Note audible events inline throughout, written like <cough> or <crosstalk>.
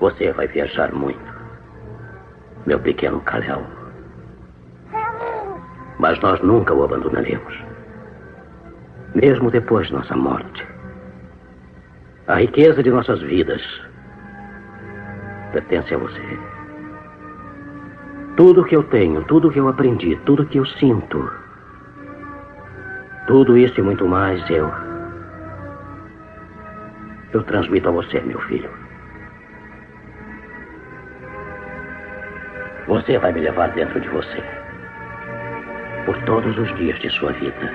Você vai viajar muito, meu pequeno Kalel. Mas nós nunca o abandonaremos. Mesmo depois de nossa morte. A riqueza de nossas vidas pertence a você. Tudo que eu tenho, tudo que eu aprendi, tudo que eu sinto, tudo isso e muito mais eu. Eu transmito a você, meu filho. Você vai me levar dentro de você. Por todos os dias de sua vida.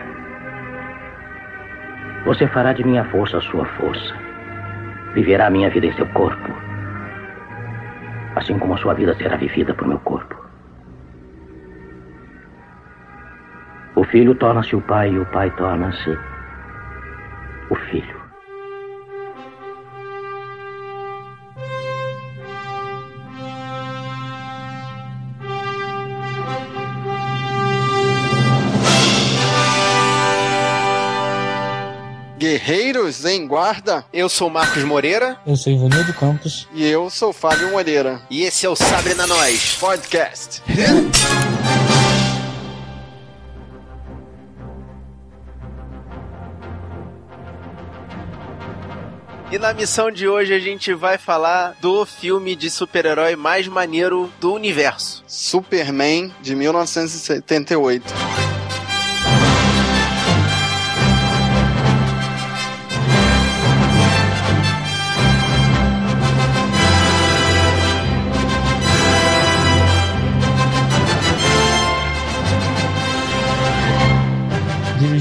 Você fará de minha força a sua força. Viverá a minha vida em seu corpo. Assim como a sua vida será vivida por meu corpo. O filho torna-se o pai e o pai torna-se Guerreiros em Guarda. Eu sou Marcos Moreira. Eu sou Ivanildo Campos. E eu sou Fábio Moreira. E esse é o Sabre na Nós Podcast. E na missão de hoje a gente vai falar do filme de super-herói mais maneiro do universo. Superman de 1978.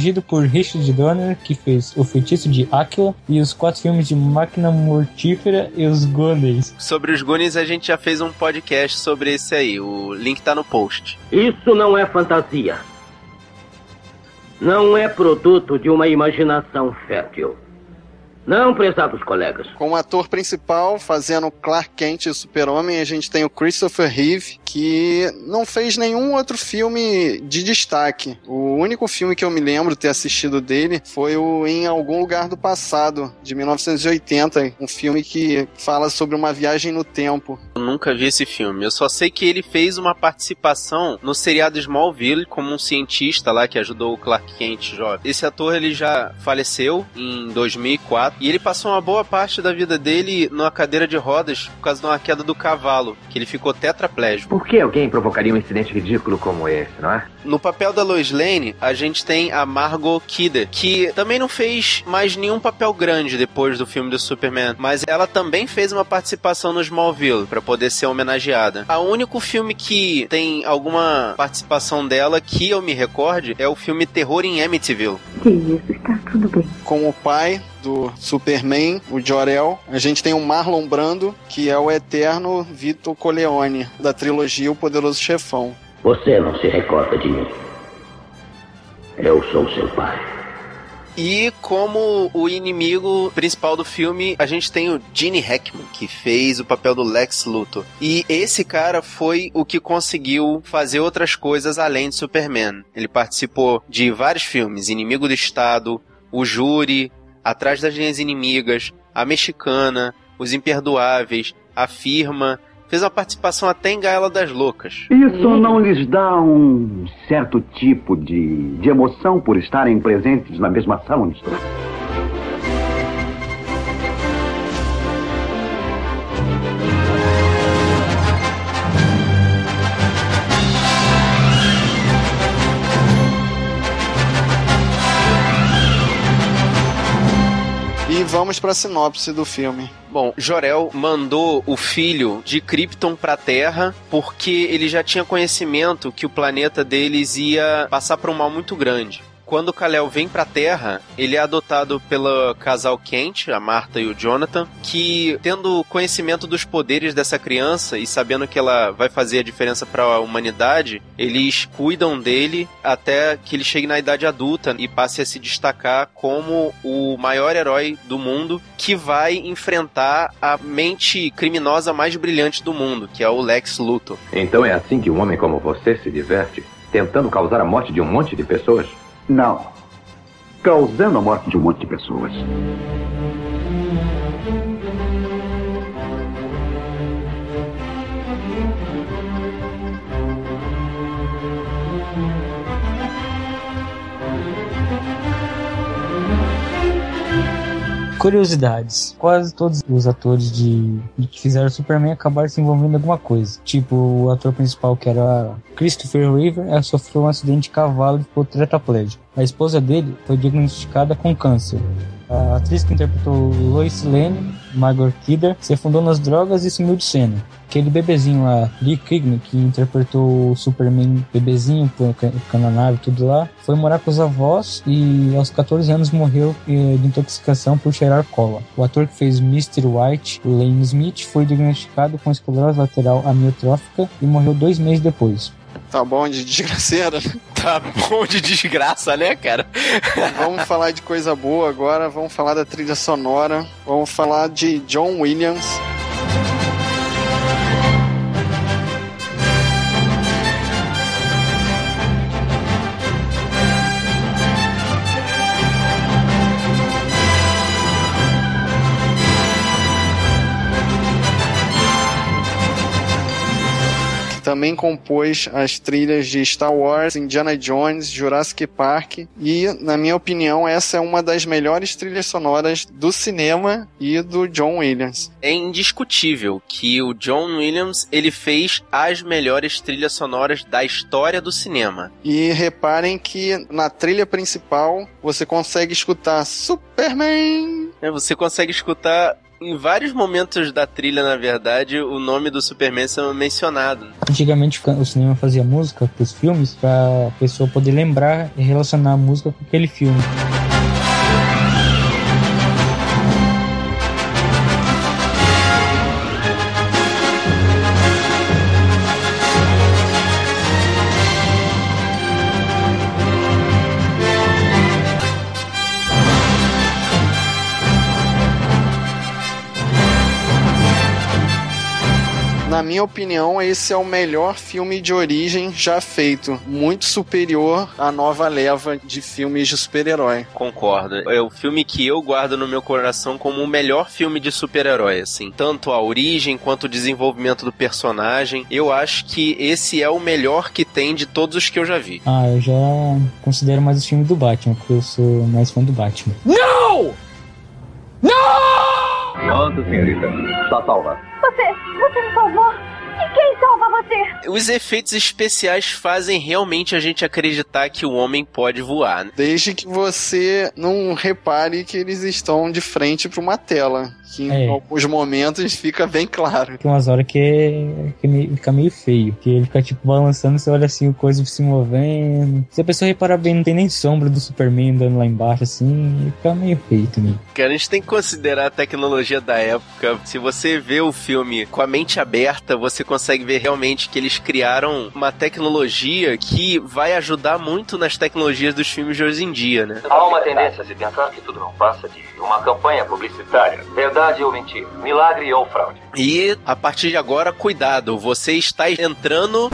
Dirigido por Richard Donner, que fez O Feitiço de Aquila e os quatro filmes de Máquina Mortífera e os Goonies. Sobre os Goonies a gente já fez um podcast sobre esse aí, o link tá no post. Isso não é fantasia. Não é produto de uma imaginação fértil. Não, prezados colegas. Com o ator principal fazendo Clark Kent e o Super-Homem, a gente tem o Christopher Reeve, que não fez nenhum outro filme de destaque. O único filme que eu me lembro ter assistido dele foi o Em Algum Lugar do Passado, de 1980, um filme que fala sobre uma viagem no tempo. Eu nunca vi esse filme. Eu só sei que ele fez uma participação no seriado Smallville como um cientista lá que ajudou o Clark Kent jovem. Esse ator ele já faleceu em 2004 e ele passou uma boa parte da vida dele numa cadeira de rodas por causa de uma queda do cavalo, que ele ficou tetraplégico. Por que alguém provocaria um incidente ridículo como esse, não é? No papel da Lois Lane, a gente tem a Margot Kidder, que também não fez mais nenhum papel grande depois do filme do Superman, mas ela também fez uma participação no Smallville para poder ser homenageada. O único filme que tem alguma participação dela que eu me recorde é o filme Terror em Amityville. Que isso, está tudo bem. Com o pai do Superman, o Jor-El. A gente tem o Marlon Brando, que é o eterno Vito Corleone, da trilogia O Poderoso Chefão. Você não se recorda de mim. Eu sou seu pai. E como o inimigo principal do filme, a gente tem o Gene Hackman, que fez o papel do Lex Luthor. E esse cara foi o que conseguiu fazer outras coisas além de Superman. Ele participou de vários filmes: Inimigo do Estado, O Júri, Atrás das Linhas Inimigas, A Mexicana, Os Imperdoáveis, A Firma. Fez uma participação até em Gaela das Loucas. Isso não lhes dá um certo tipo de, de emoção por estarem presentes na mesma sala onde estou? E vamos para a sinopse do filme. Bom, Jorel mandou o filho de Krypton pra Terra porque ele já tinha conhecimento que o planeta deles ia passar por um mal muito grande. Quando o Kal-El vem pra Terra, ele é adotado pelo casal Kent, a Marta e o Jonathan, que tendo conhecimento dos poderes dessa criança e sabendo que ela vai fazer a diferença para a humanidade, eles cuidam dele até que ele chegue na idade adulta e passe a se destacar como o maior herói do mundo que vai enfrentar a mente criminosa mais brilhante do mundo, que é o Lex Luthor. Então é assim que um homem como você se diverte? Tentando causar a morte de um monte de pessoas? Não. Causando a morte de um monte de pessoas. Curiosidades. Quase todos os atores de, de que fizeram Superman acabaram se envolvendo em alguma coisa. Tipo, o ator principal, que era Christopher Reeve, ela sofreu um acidente de cavalo e ficou tetraplégico. A esposa dele foi diagnosticada com câncer. A atriz que interpretou Lois Lane, Margot Kidder, se afundou nas drogas e sumiu de cena. Aquele bebezinho lá, Lee Kriegner, que interpretou o Superman bebezinho, ficando na nave tudo lá, foi morar com os avós e aos 14 anos morreu eh, de intoxicação por cheirar cola. O ator que fez Mr. White, Lane Smith, foi diagnosticado com esclerose lateral amiotrófica e morreu dois meses depois. Tá bom de desgraceira. né? <laughs> Tá bom de desgraça, né, cara? Vamos falar de coisa boa agora. Vamos falar da trilha sonora. Vamos falar de John Williams. Também compôs as trilhas de Star Wars, Indiana Jones, Jurassic Park e, na minha opinião, essa é uma das melhores trilhas sonoras do cinema e do John Williams. É indiscutível que o John Williams ele fez as melhores trilhas sonoras da história do cinema. E reparem que na trilha principal você consegue escutar Superman. É, Você consegue escutar em vários momentos da trilha, na verdade, o nome do Superman sendo mencionado. Antigamente o cinema fazia música para os filmes para a pessoa poder lembrar e relacionar a música com aquele filme. Minha opinião, esse é o melhor filme de origem já feito. Muito superior à nova leva de filmes de super-herói. Concordo. É o filme que eu guardo no meu coração como o melhor filme de super-herói, assim. Tanto a origem quanto o desenvolvimento do personagem. Eu acho que esse é o melhor que tem de todos os que eu já vi. Ah, eu já considero mais o filme do Batman, porque eu sou mais fã do Batman. Pronto, senhorita. Está salva. Você, você me salvou. E quem salva você? Os efeitos especiais fazem realmente a gente acreditar que o homem pode voar. né? Desde que você não repare que eles estão de frente para uma tela. Que em É. alguns momentos fica bem claro. Tem umas horas que, é, que fica meio feio, que ele fica tipo balançando, você olha assim, o coisa se movendo. Se a pessoa reparar bem, não tem nem sombra do Superman andando lá embaixo, assim, fica meio feio também. Cara, a gente tem que considerar a tecnologia da época. Se você vê o filme com a mente aberta, você consegue ver realmente que eles criaram uma tecnologia que vai ajudar muito nas tecnologias dos filmes de hoje em dia, né? Há uma tendência a se pensar que tudo não passa de uma campanha publicitária. Verdade ou mentira? Milagre ou fraude? E a partir de agora, cuidado, você está entrando.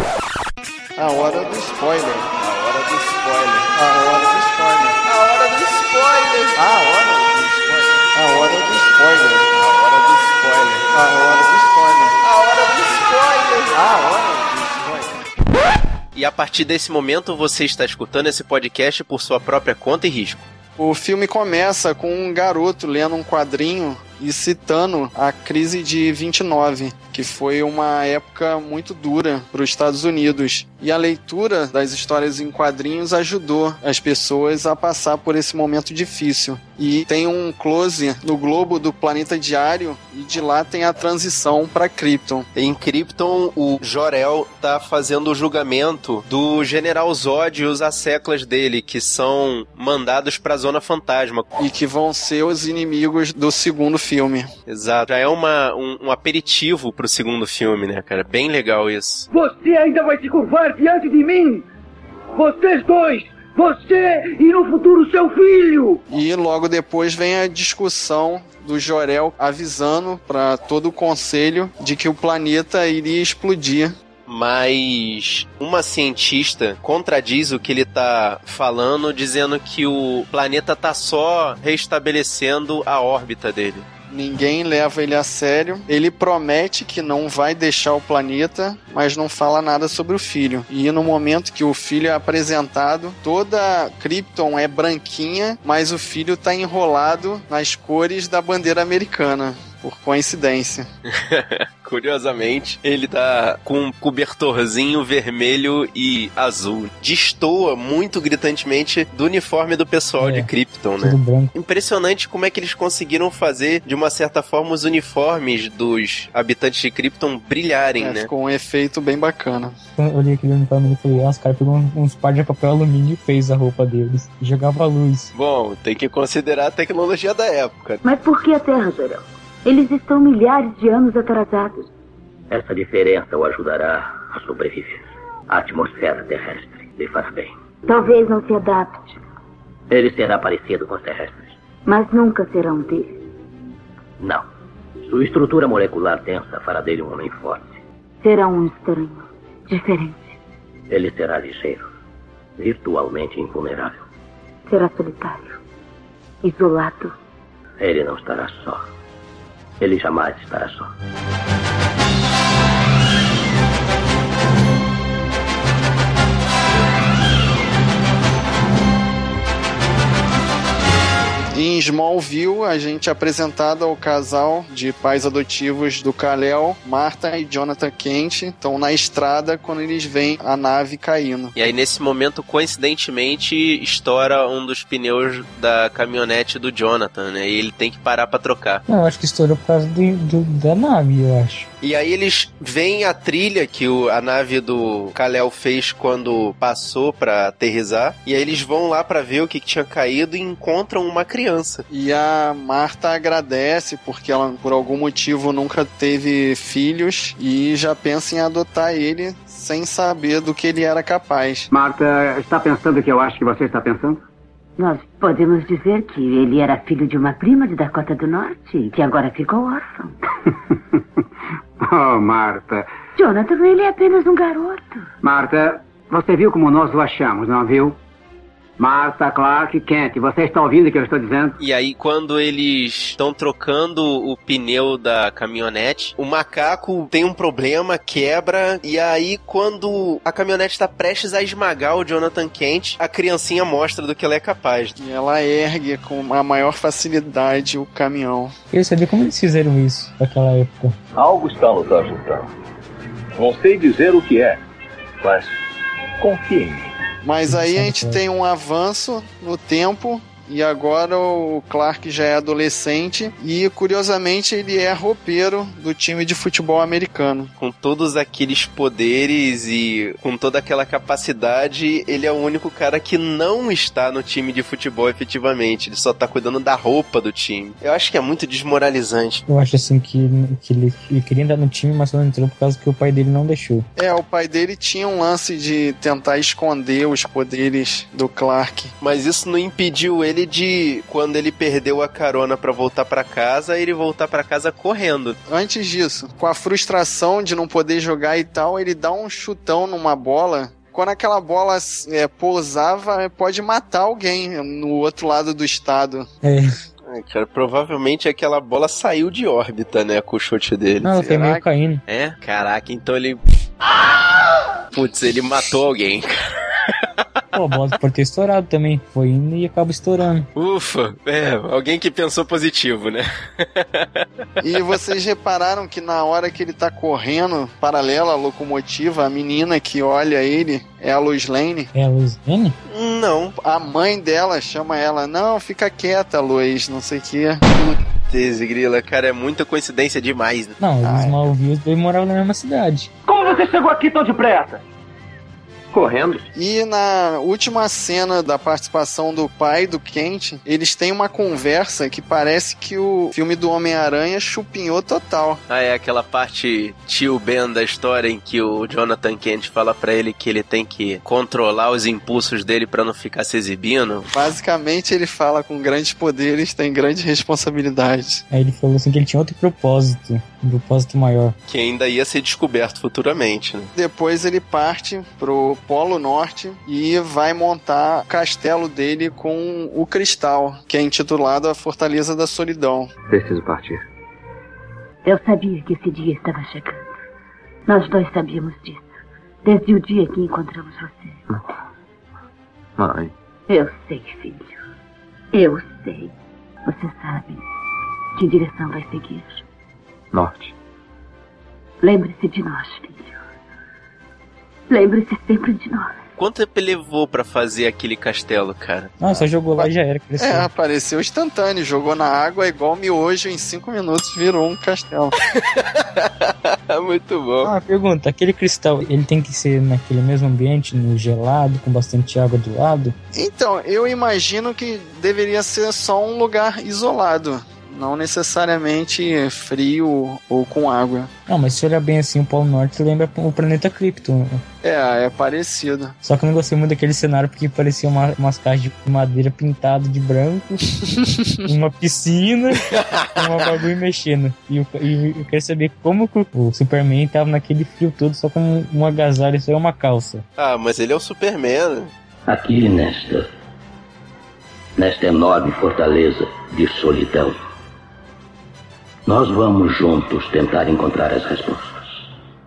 A hora do spoiler. A hora do spoiler. A hora do spoiler. A hora do spoiler. A hora do spoiler. A hora do spoiler. A hora do spoiler. A hora do spoiler. A hora do spoiler. E a partir desse momento, você está escutando esse podcast por sua própria conta e risco. O filme começa com um garoto lendo um quadrinho e citando a crise de 29, que foi uma época muito dura para os Estados Unidos. E a leitura das histórias em quadrinhos ajudou as pessoas a passar por esse momento difícil. E tem um close no globo do planeta diário e de lá tem a transição para Krypton. Em Krypton, o Jor-El tá fazendo o julgamento do General Zod e os asseclas dele, que são mandados pra Zona Fantasma. E que vão ser os inimigos do segundo filme. Exato. Já é uma, um, um aperitivo pro segundo filme, né, cara? Bem legal isso. Você ainda vai se curvar diante de mim? Vocês dois! Você e no futuro seu filho! E logo depois vem a discussão do Jorel avisando para todo o conselho de que o planeta iria explodir. Mas uma cientista contradiz o que ele tá falando, dizendo que o planeta tá só restabelecendo a órbita dele. Ninguém leva ele a sério. Ele promete que não vai deixar o planeta, mas não fala nada sobre o filho. E no momento que o filho é apresentado, toda Krypton é branquinha, mas o filho tá enrolado nas cores da bandeira americana por coincidência. <laughs> Curiosamente, ele tá com um cobertorzinho vermelho e azul. Destoa muito gritantemente do uniforme do pessoal É, de Krypton, né? Tudo branco. Impressionante como é que eles conseguiram fazer, de uma certa forma, os uniformes dos habitantes de Krypton brilharem, É, né? ficou um efeito bem bacana. Quando eu olhei aquele uniforme e falei, ah, os caras pegou uns par de papel alumínio e fez a roupa deles. E jogava a luz. Bom, tem que considerar a tecnologia da época. Mas por que a Terra, Jorel? Eles estão milhares de anos atrasados. Essa diferença o ajudará a sobreviver. A atmosfera terrestre lhe fará bem. Talvez não se adapte, Ele será parecido com os terrestres. mas nunca será um deles. Não. Sua estrutura molecular densa fará dele um homem forte. Será um estranho, diferente. Ele será ligeiro, virtualmente invulnerável. Será solitário, isolado. Ele não estará só. Ele jamais estará só. Em Smallville, a gente é apresentado ao casal de pais adotivos do Kal-El, Martha e Jonathan Kent, estão na estrada quando eles veem a nave caindo. E aí, nesse momento, coincidentemente, estoura um dos pneus da caminhonete do Jonathan, né? E ele tem que parar pra trocar. Não, eu acho que estourou por causa de- do- da nave, eu acho. E aí eles veem a trilha que o- a nave do Kal-El fez quando passou pra aterrizar. E aí eles vão lá pra ver o que, que tinha caído e encontram uma criança. E a Marta agradece porque ela, por algum motivo, nunca teve filhos e já pensa em adotar ele sem saber do que ele era capaz. Marta, está pensando o que eu acho que você está pensando? Nós podemos dizer que ele era filho de uma prima de Dakota do Norte, que agora ficou órfão. <laughs> Oh, Marta. Jonathan, ele é apenas um garoto. Marta, você viu como nós o achamos, não viu? Marta, Clark, Kent, você está ouvindo o que eu estou dizendo? E aí, quando eles estão trocando o pneu da caminhonete, o macaco tem um problema, quebra, e aí, quando a caminhonete está prestes a esmagar o Jonathan Kent, a criancinha mostra do que ela é capaz. E ela ergue com a maior facilidade o caminhão. Eu queria saber como eles fizeram isso naquela época. Algo está nos ajudando. Não sei dizer o que é, mas confie em mim. Mas aí a gente tem um avanço no tempo. E agora o Clark já é adolescente e, curiosamente, ele é roupeiro do time de futebol americano. Com todos aqueles poderes e com toda aquela capacidade, ele é o único cara que não está no time de futebol efetivamente. Ele só tá cuidando da roupa do time. Eu acho que é muito desmoralizante. Eu acho assim que, que ele, ele queria entrar no time, mas só não entrou por causa que o pai dele não deixou. É, o pai dele tinha um lance de tentar esconder os poderes do Clark. Mas isso não impediu ele de, quando ele perdeu a carona pra voltar pra casa, ele voltar pra casa correndo. Antes disso, com a frustração de não poder jogar e tal, ele dá um chutão numa bola. Quando aquela bola é, pousava, pode matar alguém no outro lado do estado. É. Ai, cara, provavelmente aquela bola saiu de órbita, né, com o chute dele. Não, foi meio caindo. É? Caraca, então ele. Putz, ele matou alguém. Pô, a bola pode ter estourado também. Foi indo e acaba estourando. Ufa, é, alguém que pensou positivo, né? E vocês repararam que na hora que ele tá correndo, paralela à locomotiva, a menina que olha ele é a Lois Lane. É a Luziane? Não. A mãe dela chama ela, não, fica quieta, Lois, não sei o que. Putz, grila, cara, é muita coincidência demais, né? Não, os é. Smallville dois moravam na mesma cidade. Como você chegou aqui tão depressa? Correndo. E na última cena da participação do pai do Kent, eles têm uma conversa que parece que o filme do Homem-Aranha chupinhou total. Ah, é aquela parte tio Ben da história em que o Jonathan Kent fala pra ele que ele tem que controlar os impulsos dele pra não ficar se exibindo. Basicamente, ele fala com grandes poderes, tem grande responsabilidade. Aí ele falou assim que ele tinha outro propósito. Um propósito maior. Que ainda ia ser descoberto futuramente, né? Depois ele parte pro Polo Norte e vai montar o castelo dele com o cristal, que é intitulado a Fortaleza da Solidão. Preciso partir. Eu sabia que esse dia estava chegando. Nós dois sabíamos disso. Desde o dia que encontramos você. Mãe. Eu sei, filho. Eu sei. Você sabe que direção vai seguir. Norte. Lembre-se de nós, filho. Lembre-se sempre de nós. Quanto tempo ele levou pra fazer aquele castelo, cara? Não, só jogou lá e já era. Cresceu. É, apareceu instantâneo, jogou na água igual miojo, em cinco minutos virou um castelo. <laughs> Muito bom. Ah, uma pergunta, aquele cristal, ele tem que ser naquele mesmo ambiente, no gelado, com bastante água do lado? Então, eu imagino que deveria ser só um lugar isolado. Não necessariamente frio ou com água. Não, mas se olhar bem assim, o Polo Norte lembra o planeta Krypton. É, é parecido. Só que eu não gostei muito daquele cenário porque parecia uma, umas caixas de madeira pintado de branco, <laughs> uma piscina, uma bagulho mexendo. E eu, e eu quero saber como que o Superman tava naquele frio todo só com um agasalho e só uma calça. Ah, mas ele é o Superman. Aqui nesta. nesta enorme fortaleza de solidão. Nós vamos juntos tentar encontrar as respostas.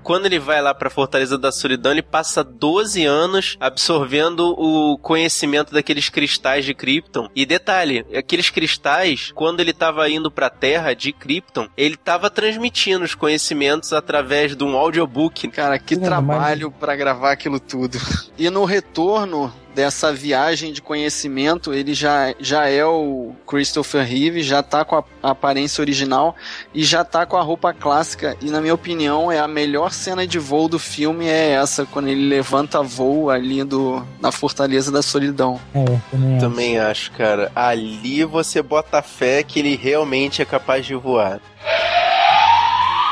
Quando ele vai lá pra Fortaleza da Solidão, ele passa 12 anos absorvendo o conhecimento daqueles cristais de Krypton. E detalhe, aqueles cristais, quando ele tava indo pra Terra de Krypton, ele tava transmitindo os conhecimentos através de um audiobook. Cara, que Não, trabalho pra gravar aquilo tudo. E no retorno dessa viagem de conhecimento, ele já, já é o Christopher Reeve, já tá com a aparência original e já tá com a roupa clássica. E na minha opinião, é a melhor cena de voo do filme é essa, quando ele levanta voo ali do, na Fortaleza da Solidão. É, também acho. Também acho, cara. Ali você bota fé que ele realmente é capaz de voar.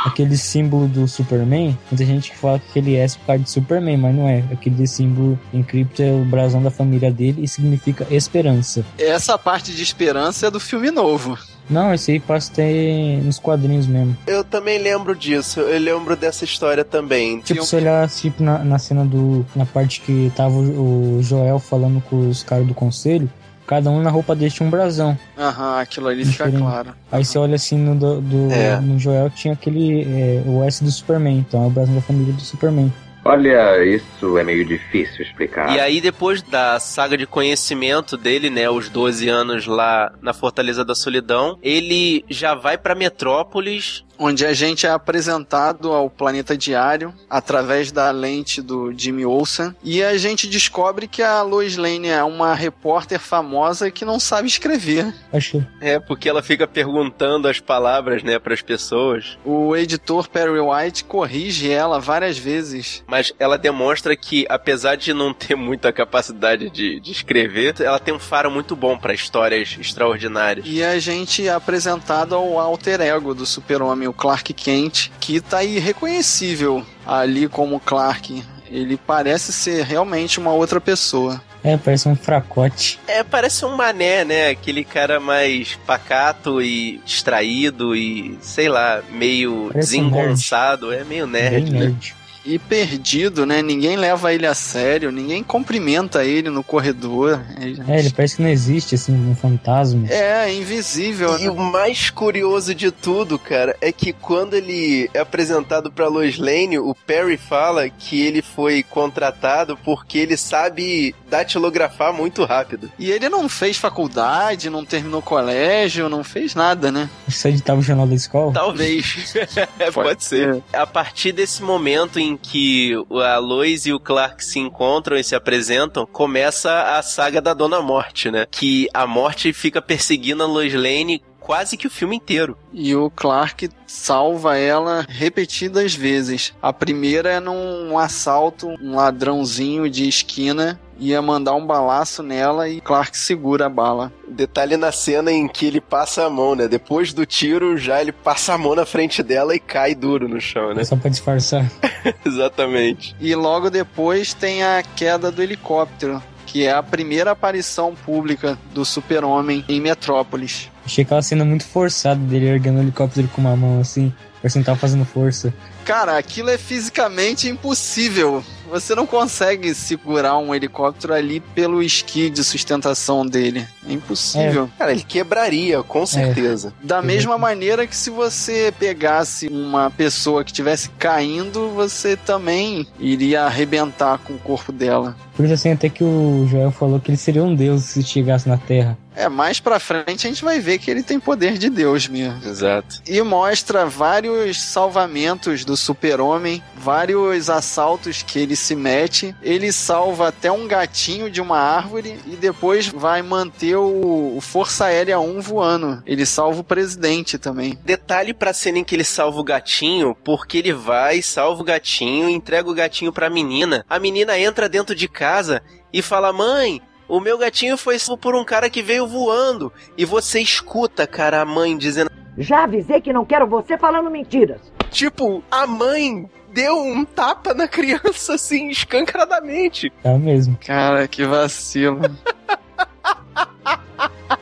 Aquele símbolo do Superman, muita gente que fala que ele é por causa de Superman, mas não é. Aquele símbolo em cripto é o brasão da família dele e significa esperança. Essa parte de esperança é do filme novo. Não, esse aí passa ter nos quadrinhos mesmo. Eu também lembro disso. Eu lembro dessa história também. Tipo, se olhar tipo, na, na cena do. Na parte que tava o, o Joel falando com os caras do conselho, cada um na roupa dele tinha um brasão. Aham, aquilo ali fica Diferente. claro. Aí você olha assim no, do, do- É. no Joel tinha aquele. é, o S do Superman, então é o brasão da família do Superman. Olha, isso é meio difícil explicar. E aí, depois da saga de conhecimento dele, né, os 12 anos lá na Fortaleza da Solidão, ele já vai pra Metrópolis. Onde a gente é apresentado ao planeta diário através da lente do Jimmy Olsen. E a gente descobre que a Lois Lane é uma repórter famosa que não sabe escrever. Acho É, porque ela fica perguntando as palavras, né, pras pessoas. O editor Perry White corrige ela várias vezes. Mas ela demonstra que, apesar de não ter muita capacidade de, de escrever, ela tem um faro muito bom pra histórias extraordinárias. E a gente é apresentado ao alter ego do super-homem, o Clark Kent, que tá irreconhecível ali como Clark. Ele parece ser realmente uma outra pessoa. É, parece um fracote. É, parece um mané, né? Aquele cara mais pacato e distraído e, sei lá, meio Parece um desengonçado. É meio nerd, Bem né? nerd. E perdido, né? Ninguém leva ele a sério, ninguém cumprimenta ele no corredor. É, ele parece que não existe, assim, um fantasma. É, invisível. E o mais curioso de tudo, cara, é que quando ele é apresentado pra Lois Lane, o Perry fala que ele foi contratado porque ele sabe datilografar muito rápido. E ele não fez faculdade, não terminou colégio, não fez nada, né? Só editava o jornal da escola. Talvez. <laughs> Pode ser. A partir desse momento em que a Lois e o Clark se encontram e se apresentam, começa a saga da Dona Morte, né? Que a Morte fica perseguindo a Lois Lane quase que o filme inteiro. E o Clark salva ela repetidas vezes. A primeira é num assalto, um ladrãozinho de esquina ia mandar um balaço nela e Clark segura a bala. Detalhe na cena em que ele passa a mão, né? Depois do tiro, já ele passa a mão na frente dela e cai duro no chão, né? Só pra disfarçar. <laughs> Exatamente. E logo depois tem a queda do helicóptero, que é a primeira aparição pública do Super-Homem em Metrópolis. Achei aquela cena muito forçada dele erguendo o helicóptero com uma mão assim, parecendo que tava fazendo força. Cara, aquilo é fisicamente impossível. Você não consegue segurar um helicóptero ali pelo esqui de sustentação dele. É impossível. Cara, ele quebraria, com certeza. Da mesma maneira que se você pegasse uma pessoa que estivesse caindo, você também iria arrebentar com o corpo dela. Por isso, assim, até que o Joel falou que ele seria um deus se chegasse na Terra. É, mais pra frente a gente vai ver que ele tem poder de Deus mesmo. Exato. E mostra vários salvamentos do super-homem, vários assaltos que ele se mete. Ele salva até um gatinho de uma árvore e depois vai manter o, o Força Aérea 1 voando. Ele salva o presidente também. Detalhe pra cena em que ele salva o gatinho, porque ele vai, salva o gatinho, entrega o gatinho pra menina. A menina entra dentro de casa e fala: Mãe, o meu gatinho foi salvo por um cara que veio voando. E você escuta, cara, a mãe dizendo. Já avisei que não quero você falando mentiras. Tipo, a mãe deu um tapa na criança assim, escancaradamente. É mesmo. Cara, que vacilo.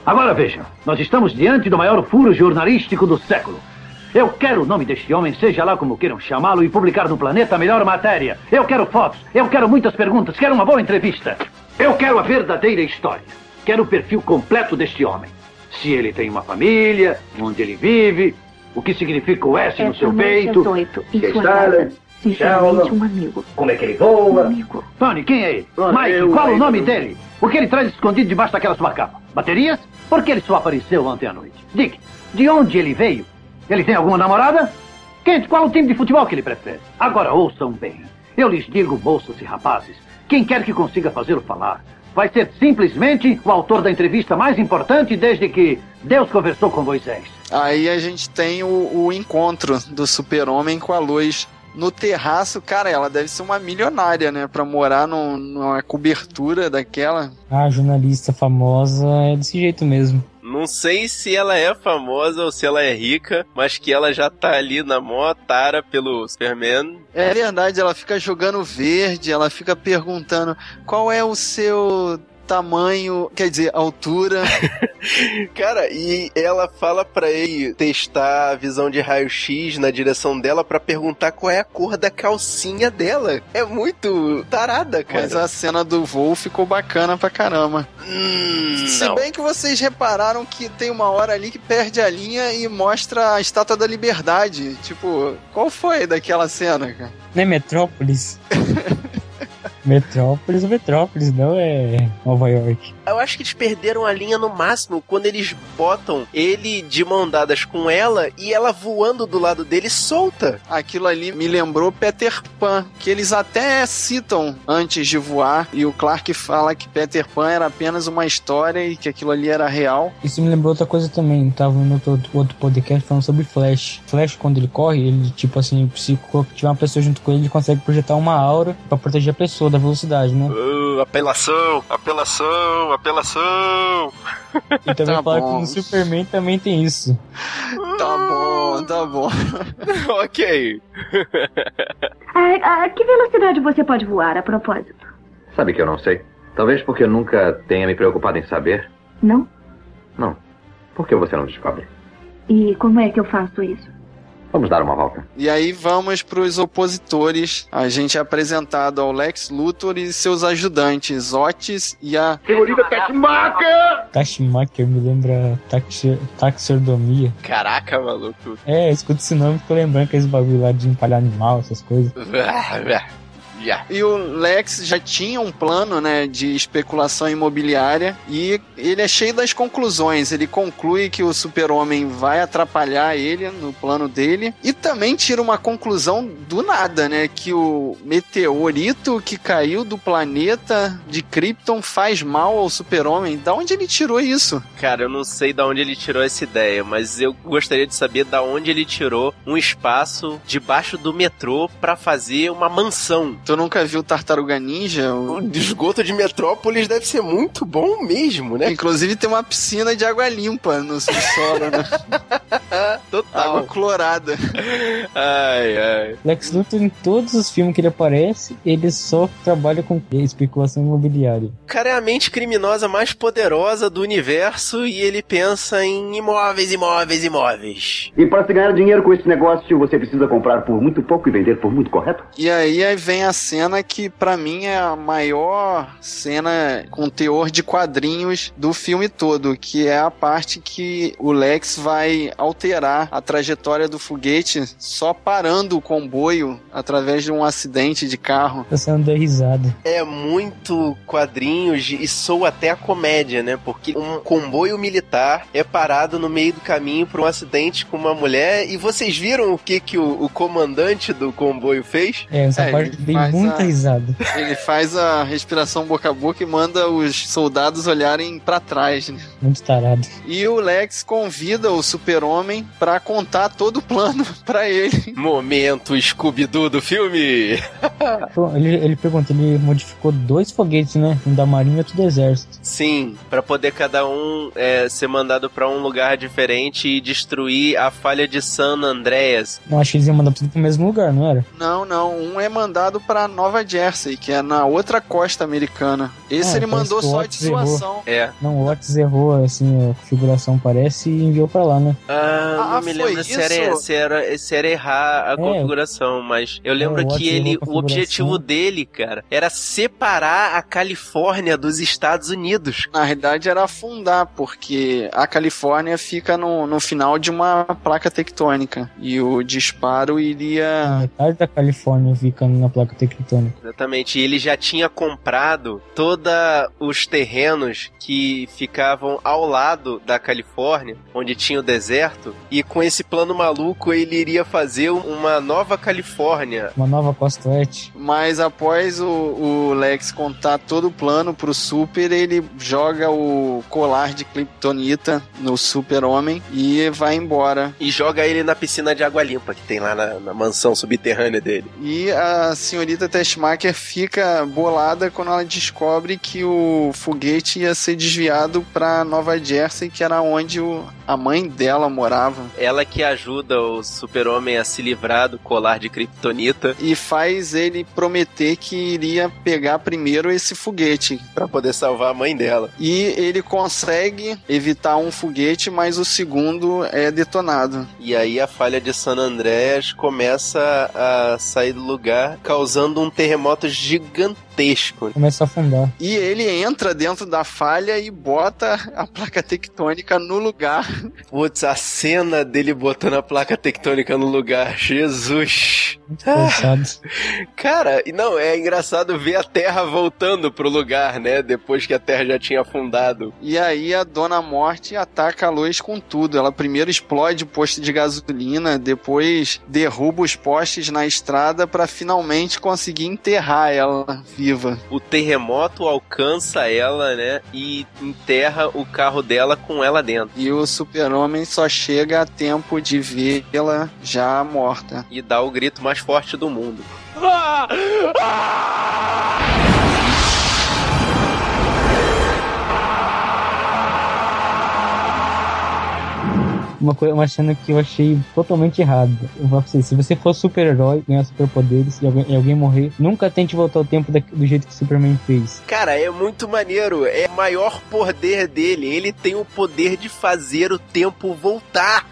Agora vejam, nós estamos diante do maior furo jornalístico do século. Eu quero o nome deste homem, seja lá como queiram chamá-lo, e publicar no planeta a melhor matéria. Eu quero fotos, eu quero muitas perguntas, quero uma boa entrevista. Eu quero a verdadeira história. Quero o perfil completo deste homem. Se ele tem uma família, onde ele vive, o que significa o S no seu peito. é sua estrada, casa. Sinceramente, um amigo. Como é que ele voa? Um amigo. Tony, quem é ele? Olha, Mike, eu- qual o eu- nome dele? O que ele traz escondido debaixo daquela sua capa? Baterias? Por que ele só apareceu ontem à noite? Dick, de onde ele veio? Ele tem alguma namorada? Kent, qual o time de futebol que ele prefere? Agora ouçam bem. Eu lhes digo, moças e rapazes, quem quer que consiga fazê-lo falar, vai ser simplesmente o autor da entrevista mais importante desde que Deus conversou com Moisés. Aí a gente tem o, o encontro do super-homem com a luz. No terraço, cara, ela deve ser uma milionária, né? Pra morar num- numa cobertura daquela. A jornalista famosa é desse jeito mesmo. Não sei se ela é famosa ou se ela é rica, mas que ela já tá ali na mó tara pelo Superman. É verdade, ela fica jogando verde, ela fica perguntando qual é o seu tamanho, quer dizer, altura. <laughs> Cara, e ela fala pra ele testar a visão de raio-x na direção dela pra perguntar qual é a cor da calcinha dela. É muito tarada, cara. Mas a cena do voo ficou bacana pra caramba. Hum, Se não. bem que vocês repararam que tem uma hora ali que perde a linha e mostra a estátua da liberdade. Tipo, qual foi daquela cena, cara? Não é Metrópolis? <laughs> Metrópolis Metrópolis, não é Nova York. Eu acho que eles perderam a linha no máximo quando eles botam ele de mão dadas com ela e ela voando do lado dele solta. Aquilo ali me lembrou Peter Pan, que eles até citam antes de voar, e o Clark fala que Peter Pan era apenas uma história e que aquilo ali era real. Isso me lembrou outra coisa também. Tava no outro, outro podcast falando sobre Flash. Flash, quando ele corre, ele, tipo assim, se tiver uma pessoa junto com ele, ele consegue projetar uma aura pra proteger a pessoa da velocidade, né? Uh, apelação, apelação, apelação. E também Tá fala bom. que no Superman também tem isso. Tá bom, tá bom. <laughs> ok. A, a que velocidade você pode voar, a propósito? Sabe que eu não sei? Talvez porque eu nunca tenha me preocupado em saber. Não? Não. Por que você não descobre? E como é que eu faço isso? Vamos dar uma volta. E aí vamos pros opositores. A gente é apresentado ao Lex Luthor e seus ajudantes, Otis e a Senhorita Tachmaca! Tashimaker me lembra taxi, taxidermia. Caraca, maluco. É, eu escuto esse nome e fico lembrando aqueles bagulho lá de empalhar animal, essas coisas. <laughs> E o Lex já tinha um plano, né, de especulação imobiliária e ele é cheio das conclusões. Ele conclui que o Super-Homem vai atrapalhar ele no plano dele e também tira uma conclusão do nada, né, que o meteorito que caiu do planeta de Krypton faz mal ao Super-Homem. Da onde ele tirou isso? Cara, eu não sei da onde ele tirou essa ideia, mas eu gostaria de saber da onde ele tirou um espaço debaixo do metrô pra fazer uma mansão. Tu nunca viu Tartaruga Ninja? O esgoto de Metrópolis deve ser muito bom mesmo, né? Inclusive tem uma piscina de água limpa no subsolo, né? <laughs> Total. Água clorada. Ai, ai. Lex Luthor, em todos os filmes que ele aparece, ele só trabalha com especulação imobiliária. O cara é a mente criminosa mais poderosa do universo e ele pensa em imóveis, imóveis, imóveis. E para se ganhar dinheiro com esse negócio, você precisa comprar por muito pouco e vender por muito, correto? E aí, aí vem a cena que pra mim é a maior cena com teor de quadrinhos do filme todo, que é a parte que o Lex vai alterar a trajetória do foguete só parando o comboio através de um acidente de carro. Tá sendo risada. É muito quadrinhos e soa até a comédia, né? Porque um comboio militar é parado no meio do caminho por um acidente com uma mulher e vocês viram o que, que o, o comandante do comboio fez? É, essa É, parte faz muita a- risada. Ele faz a respiração boca a boca e manda os soldados olharem pra trás. né? Muito tarado. E o Lex convida o Super-Homem pra contar todo o plano <laughs> pra ele. Momento Scooby-Doo do filme! <laughs> Ele, ele pergunta, ele modificou dois foguetes, né? Um da marinha e outro do exército. Sim, pra poder cada um é, ser mandado pra um lugar diferente e destruir a falha de San Andreas. Não, acho que eles iam mandar tudo pro mesmo lugar, não era? Não, não. Um é mandado pra Nova Jersey, que é na outra costa americana. Esse Ah, ele mandou só de zoação. É. Não, o Otis errou, assim, a configuração parece e enviou pra lá, né? Ah, Ah, não me foi lembro se era, isso? se, era, se era errar a É. configuração, mas eu lembro É, o que ele, a o objetivo dele, cara, era separar a Califórnia dos Estados Unidos. Na realidade era afundar, porque a Califórnia fica no, no final de uma placa tectônica. E o disparo iria. Metade da Califórnia fica na placa tectônica. Exatamente, e ele já tinha comprado todos os terrenos que ficavam ao lado da Califórnia, onde tinha o deserto, e com esse plano maluco ele iria fazer uma nova Califórnia. Uma nova costa oeste. Mas após o, o Lex contar todo o plano pro Super, ele joga o colar de Kryptonita no Super-Homem e vai embora. E joga ele na piscina de água limpa que tem lá na, na mansão subterrânea dele. E a senhorita Tessmacher fica bolada quando ela descobre que o foguete ia ser desviado para Nova Jersey, que era onde o, a mãe dela morava. Ela que ajuda o super-homem a se livrar do colar de kryptonita E faz ele prometer que iria pegar primeiro esse foguete. para poder salvar a mãe dela. E ele consegue evitar um foguete, mas o segundo é detonado. E aí a falha de San Andreas começa a sair do lugar, causando um terremoto gigantesco. Começa a afundar. E ele entra dentro da falha e bota a placa tectônica no lugar. Putz, a cena dele botando a placa tectônica no lugar, Jesus. Forçado. <laughs> Cara, e não, é engraçado ver a Terra voltando pro lugar, né? Depois que a Terra já tinha afundado. E aí a Dona Morte ataca a luz com tudo. Ela primeiro explode o posto de gasolina, depois derruba os postes na estrada para finalmente conseguir enterrar ela viva. O terremoto alcança ela, né? E enterra o carro dela com ela dentro. E o super-homem só chega a tempo de vê-la já morta. E dá o grito mais forte do mundo. Uma, coisa, uma cena que eu achei totalmente errada. Eu vou pra você, se você for super-herói, ganhar superpoderes e alguém, e alguém morrer, nunca tente voltar ao tempo da- do jeito que o Superman fez. Cara, é muito maneiro. É o maior poder dele. Ele tem o poder de fazer o tempo voltar.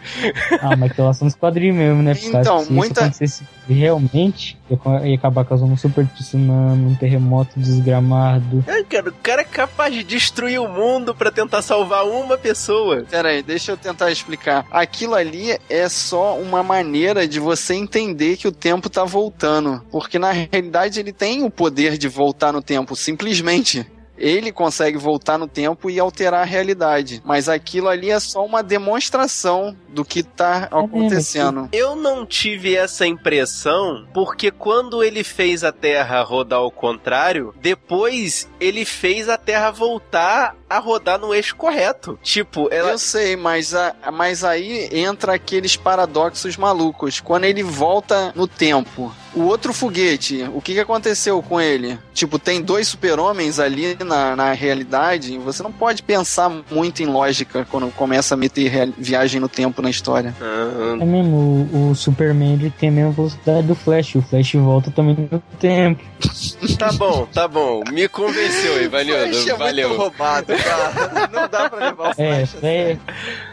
Ah, mas aquela são dos quadrinhos mesmo, né? Então, que se muita- isso acontecesse realmente, ia acabar causando um super tsunami, um terremoto desgramado. É, cara, o cara é capaz de destruir o mundo pra tentar salvar uma pessoa. Pera aí, deixa eu tentar explicar. Aquilo ali é só uma maneira de você entender que o tempo tá voltando. Porque na realidade ele tem o poder de voltar no tempo, simplesmente. Ele consegue voltar no tempo e alterar a realidade. Mas aquilo ali é só uma demonstração do que tá acontecendo. Eu não tive essa impressão porque quando ele fez a Terra rodar ao contrário, depois ele fez a Terra voltar a rodar no eixo correto. Tipo, ela. Eu sei, mas, a- mas aí entra aqueles paradoxos malucos. Quando ele volta no tempo, o outro foguete, o que, que aconteceu com ele? Tipo, tem dois super-homens ali na, na realidade. Você não pode pensar muito em lógica quando começa a meter viagem no tempo na história. Ah, É mesmo, o, o Superman ele tem a mesma velocidade do Flash. O Flash volta também no tempo. Tá bom, tá bom. Me convenceu, Ivanildo. <laughs> Flash é Valeu. muito roubado, Não dá pra levar o É, Flash. é,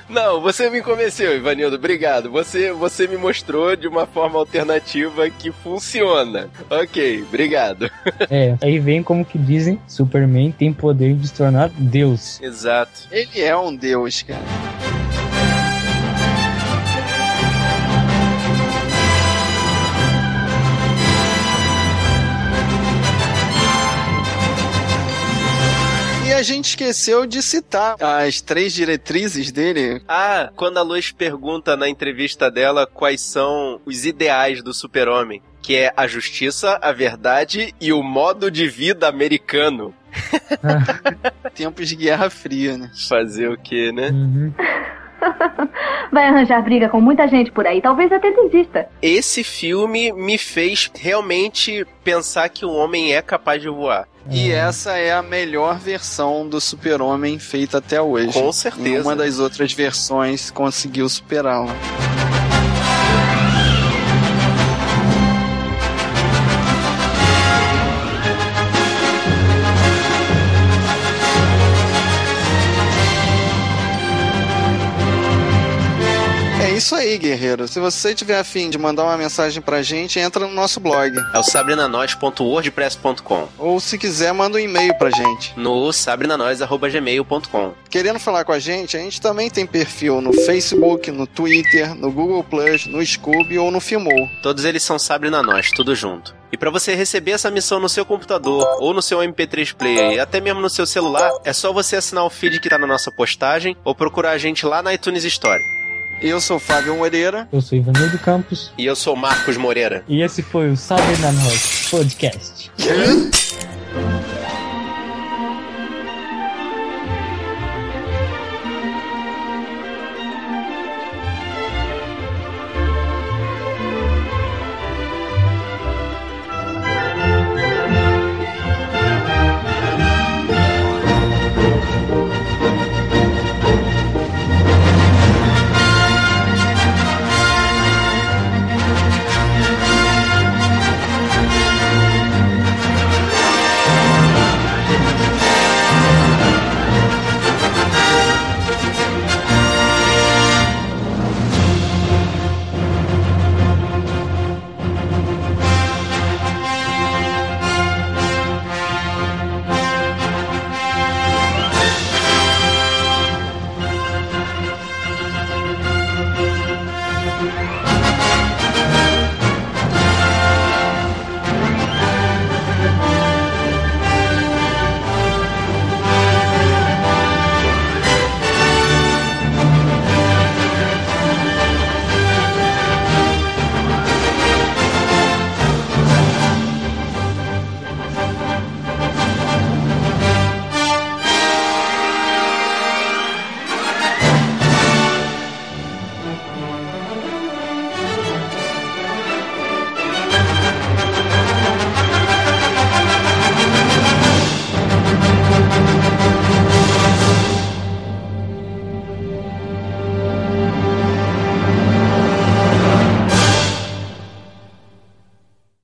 Não, você me convenceu, Ivanildo. Obrigado. Você, você me mostrou de uma forma alternativa que funciona. Ok, obrigado. é. Aí vem como que dizem, Superman tem poder de se tornar Deus. Exato. Ele é um deus, cara. A gente esqueceu de citar as três diretrizes dele. Ah, quando a Lois pergunta na entrevista dela quais são os ideais do super-homem, que é a justiça, a verdade e o modo de vida americano. <laughs> Tempos de Guerra Fria, né? Fazer o quê, né? Uhum. <laughs> Vai arranjar briga com muita gente por aí, talvez até desista. Esse filme me fez realmente pensar que o homem é capaz de voar. E essa é a melhor versão do Super-Homem feita até hoje. Com certeza. Nenhuma das outras versões conseguiu superá-la. Isso aí, guerreiro. Se você tiver afim de mandar uma mensagem pra gente, entra no nosso blog. É o sabrinanois.wordpress.com Ou se quiser, manda um e-mail pra gente. no sabrinanois.gmail.com Querendo falar com a gente, a gente também tem perfil no Facebook, no Twitter, no Google Plus, no Scooby ou no Filmou. Todos eles são Sabrina Nós, tudo junto. E para você receber essa missão no seu computador ou no seu MP3 player e até mesmo no seu celular, é só você assinar o feed que tá na nossa postagem ou procurar a gente lá na iTunes Store. Eu sou o Fábio Moreira. Eu sou Ivanildo Campos E eu sou Marcos Moreira. e esse foi o Sabe na Nós Podcast.